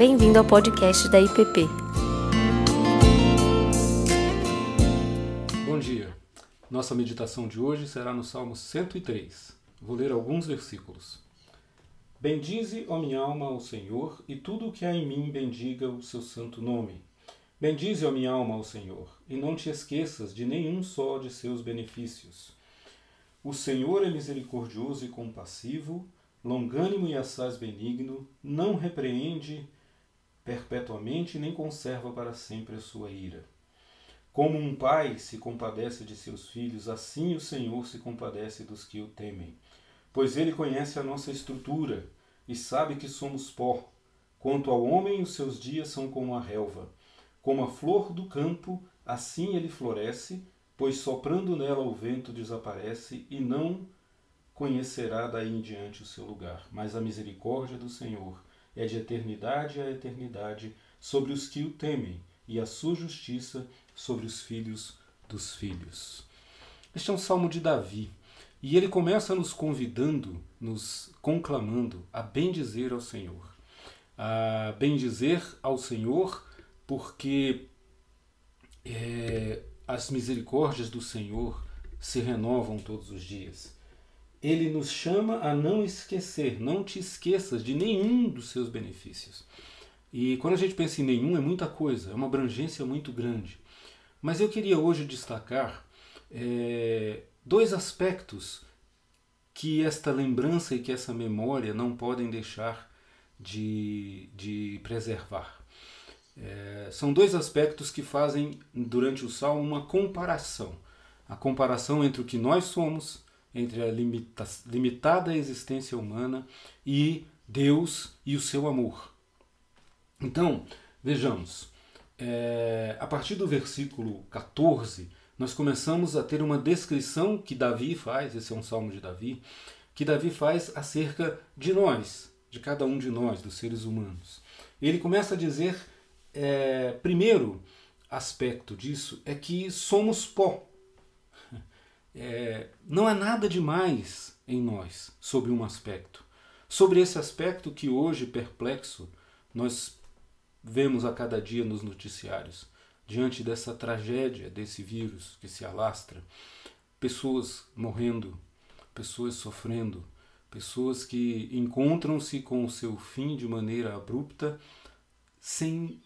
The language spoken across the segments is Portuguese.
Bem-vindo ao podcast da IPP. Bom dia. Nossa meditação de hoje será no Salmo 103. Vou ler alguns versículos. Bendize, ó minha alma, ao Senhor, e tudo o que há em mim bendiga o seu santo nome. Bendize, ó minha alma, ao Senhor, e não te esqueças de nenhum só de seus benefícios. O Senhor é misericordioso e compassivo, longânimo e assaz benigno, não repreende perpetuamente nem conserva para sempre a sua ira. Como um pai se compadece de seus filhos, assim o Senhor se compadece dos que o temem. Pois ele conhece a nossa estrutura e sabe que somos pó. Quanto ao homem, os seus dias são como a relva. Como a flor do campo, assim ele floresce, pois soprando nela o vento desaparece e não conhecerá daí em diante o seu lugar. Mas a misericórdia do Senhor é de eternidade a eternidade sobre os que o temem, e a sua justiça sobre os filhos dos filhos. Este é um salmo de Davi, e ele começa nos convidando, nos conclamando a bendizer ao Senhor. A bendizer ao Senhor porque é, as misericórdias do Senhor se renovam todos os dias ele nos chama a não esquecer, não te esqueças de nenhum dos seus benefícios. E quando a gente pensa em nenhum, é muita coisa, é uma abrangência muito grande. Mas eu queria hoje destacar é, dois aspectos que esta lembrança e que essa memória não podem deixar de, de preservar. É, são dois aspectos que fazem, durante o salmo, uma comparação. A comparação entre o que nós somos entre a limita limitada existência humana e Deus e o seu amor. Então, vejamos, é, a partir do versículo 14, nós começamos a ter uma descrição que Davi faz, esse é um salmo de Davi, que Davi faz acerca de nós, de cada um de nós, dos seres humanos. Ele começa a dizer, é, primeiro aspecto disso é que somos pó é, não há nada demais em nós sobre um aspecto. Sobre esse aspecto que hoje, perplexo, nós vemos a cada dia nos noticiários, diante dessa tragédia, desse vírus que se alastra, pessoas morrendo, pessoas sofrendo, pessoas que encontram-se com o seu fim de maneira abrupta, sem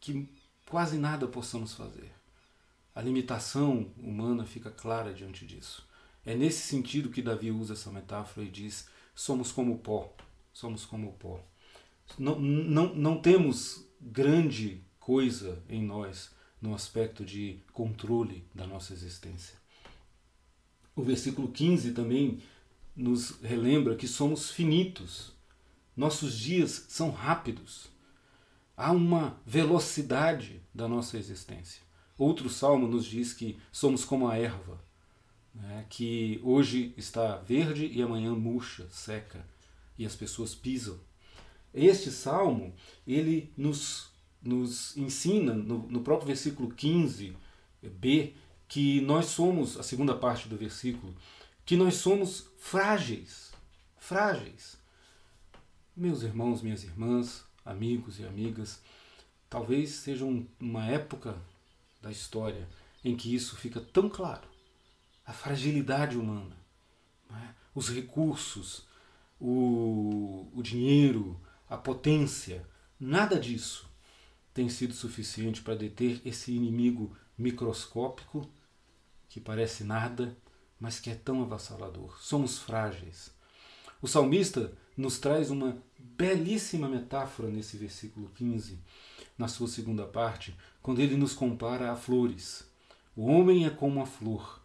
que quase nada possamos fazer. A limitação humana fica clara diante disso. É nesse sentido que Davi usa essa metáfora e diz: somos como pó, somos como pó. Não, não, não temos grande coisa em nós no aspecto de controle da nossa existência. O versículo 15 também nos relembra que somos finitos. Nossos dias são rápidos. Há uma velocidade da nossa existência. Outro salmo nos diz que somos como a erva, né, que hoje está verde e amanhã murcha, seca, e as pessoas pisam. Este salmo, ele nos, nos ensina, no, no próprio versículo 15b, que nós somos, a segunda parte do versículo, que nós somos frágeis, frágeis. Meus irmãos, minhas irmãs, amigos e amigas, talvez seja uma época da história em que isso fica tão claro. A fragilidade humana, é? os recursos, o, o dinheiro, a potência, nada disso tem sido suficiente para deter esse inimigo microscópico que parece nada, mas que é tão avassalador. Somos frágeis. O salmista nos traz uma belíssima metáfora nesse versículo 15, na sua segunda parte, quando ele nos compara a flores. O homem é como a flor.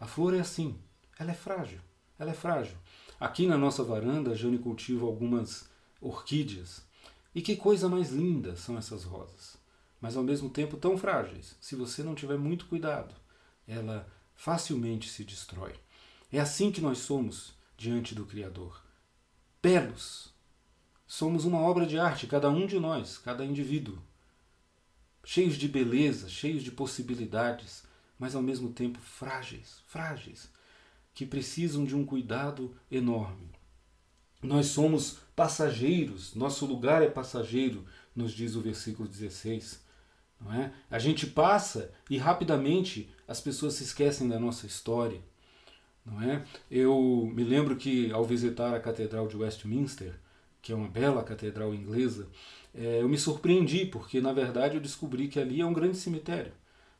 A flor é assim, ela é frágil, ela é frágil. Aqui na nossa varanda, a Jane cultiva algumas orquídeas. E que coisa mais linda são essas rosas, mas ao mesmo tempo tão frágeis. Se você não tiver muito cuidado, ela facilmente se destrói. É assim que nós somos diante do Criador. Belos. Somos uma obra de arte, cada um de nós, cada indivíduo cheios de beleza, cheios de possibilidades, mas ao mesmo tempo frágeis, frágeis, que precisam de um cuidado enorme. Nós somos passageiros, nosso lugar é passageiro, nos diz o versículo 16. Não é? A gente passa e rapidamente as pessoas se esquecem da nossa história. Não é? Eu me lembro que ao visitar a Catedral de Westminster, que é uma bela catedral inglesa, é, eu me surpreendi, porque na verdade eu descobri que ali é um grande cemitério.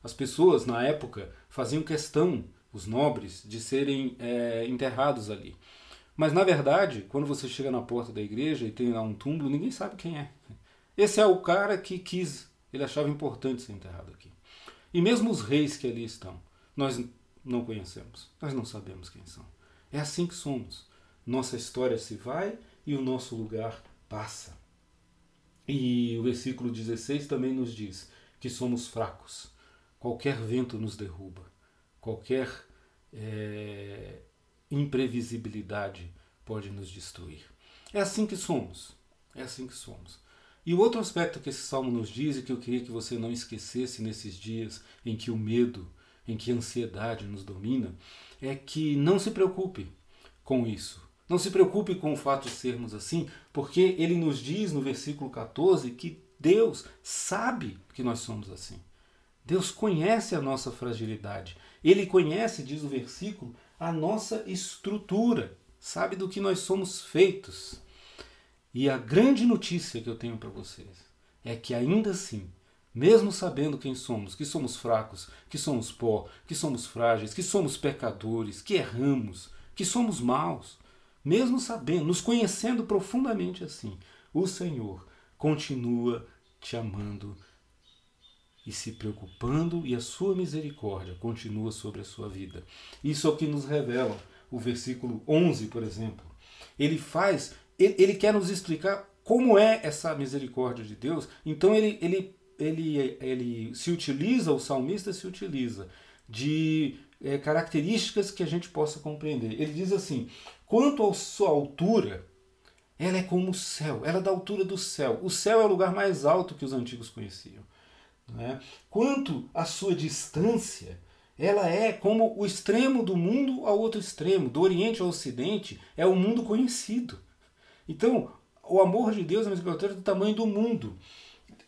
As pessoas, na época, faziam questão, os nobres, de serem é, enterrados ali. Mas na verdade, quando você chega na porta da igreja e tem lá um túmulo, ninguém sabe quem é. Esse é o cara que quis, ele achava importante ser enterrado aqui. E mesmo os reis que ali estão, nós não conhecemos, nós não sabemos quem são. É assim que somos. Nossa história se vai e o nosso lugar passa. E o versículo 16 também nos diz que somos fracos. Qualquer vento nos derruba, qualquer é, imprevisibilidade pode nos destruir. É assim que somos. É assim que somos. E o outro aspecto que esse salmo nos diz e que eu queria que você não esquecesse nesses dias em que o medo, em que a ansiedade nos domina, é que não se preocupe com isso. Não se preocupe com o fato de sermos assim, porque ele nos diz no versículo 14 que Deus sabe que nós somos assim. Deus conhece a nossa fragilidade. Ele conhece, diz o versículo, a nossa estrutura, sabe do que nós somos feitos. E a grande notícia que eu tenho para vocês é que ainda assim, mesmo sabendo quem somos, que somos fracos, que somos pó, que somos frágeis, que somos pecadores, que erramos, que somos maus, mesmo sabendo, nos conhecendo profundamente assim, o Senhor continua te amando e se preocupando, e a sua misericórdia continua sobre a sua vida. Isso é o que nos revela o versículo 11, por exemplo. Ele faz, ele, quer nos explicar como é essa misericórdia de Deus. Então ele, ele, ele, ele se utiliza, o salmista se utiliza de é, características que a gente possa compreender. Ele diz assim: quanto à sua altura, ela é como o céu, ela é da altura do céu. O céu é o lugar mais alto que os antigos conheciam. Né? Quanto à sua distância, ela é como o extremo do mundo ao outro extremo, do Oriente ao Ocidente, é o mundo conhecido. Então, o amor de Deus, a misericórdia, é do tamanho do mundo.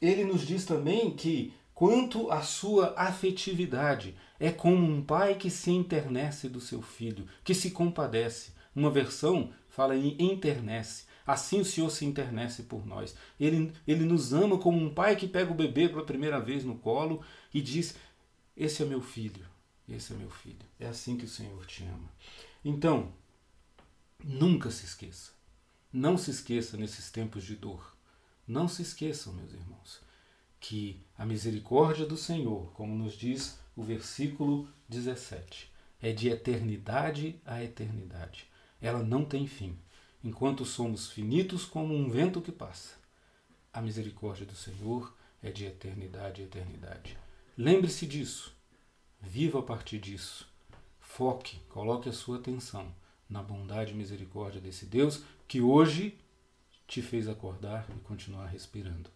Ele nos diz também que, quanto à sua afetividade, é como um pai que se internece do seu filho, que se compadece. Uma versão fala em internece. Assim o Senhor se internece por nós. Ele, ele nos ama como um pai que pega o bebê pela primeira vez no colo e diz: Esse é meu filho, esse é meu filho. É assim que o Senhor te ama. Então, nunca se esqueça. Não se esqueça nesses tempos de dor. Não se esqueçam, meus irmãos, que a misericórdia do Senhor, como nos diz o versículo 17. É de eternidade a eternidade. Ela não tem fim. Enquanto somos finitos como um vento que passa, a misericórdia do Senhor é de eternidade a eternidade. Lembre-se disso. Viva a partir disso. Foque, coloque a sua atenção na bondade e misericórdia desse Deus que hoje te fez acordar e continuar respirando.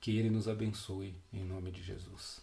Que Ele nos abençoe em nome de Jesus.